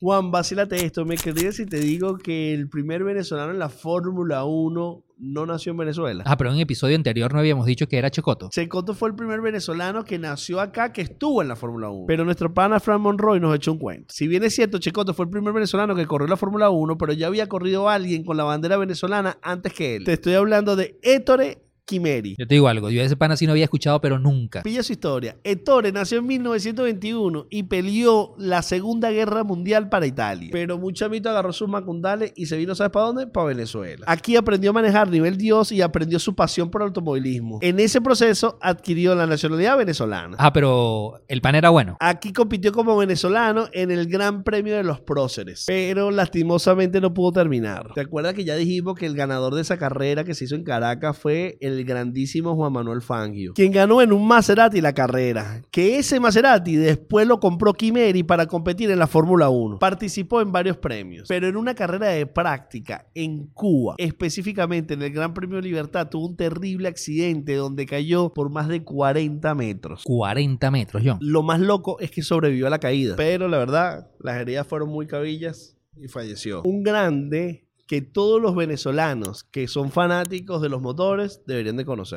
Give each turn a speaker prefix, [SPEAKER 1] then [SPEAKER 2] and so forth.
[SPEAKER 1] Juan, vacílate esto. Me quería si te digo que el primer venezolano en la Fórmula 1 no nació en Venezuela.
[SPEAKER 2] Ah, pero en el episodio anterior no habíamos dicho que era Checoto.
[SPEAKER 1] Checoto fue el primer venezolano que nació acá, que estuvo en la Fórmula 1. Pero nuestro pana Fran Monroy nos echó un cuento. Si bien es cierto, Checoto fue el primer venezolano que corrió la Fórmula 1, pero ya había corrido alguien con la bandera venezolana antes que él. Te estoy hablando de Ettore Kimeri.
[SPEAKER 2] Yo te digo algo, yo ese pana sí no había escuchado, pero nunca.
[SPEAKER 1] Pilla su historia. Ettore nació en 1921 y peleó la Segunda Guerra Mundial para Italia. Pero mito agarró sus macundales y se vino, ¿sabes para dónde? Para Venezuela. Aquí aprendió a manejar nivel Dios y aprendió su pasión por el automovilismo. En ese proceso adquirió la nacionalidad venezolana.
[SPEAKER 2] Ah, pero el pan era bueno.
[SPEAKER 1] Aquí compitió como venezolano en el Gran Premio de los Próceres, pero lastimosamente no pudo terminar. ¿Te acuerdas que ya dijimos que el ganador de esa carrera que se hizo en Caracas fue el grandísimo Juan Manuel Fangio, quien ganó en un Maserati la carrera? Que ese Maserati después lo compró Kimeri para competir en la Fórmula 1. Participó en varios premios, pero en una carrera de práctica en Cuba, específicamente en el Gran Premio Libertad, tuvo un terrible accidente donde cayó por más de 40 metros.
[SPEAKER 2] 40 metros, John.
[SPEAKER 1] Lo más loco es que sobrevivió a la caída, pero la verdad, las heridas fueron muy cabillas y falleció. Un grande que todos los venezolanos que son fanáticos de los motores deberían de conocer.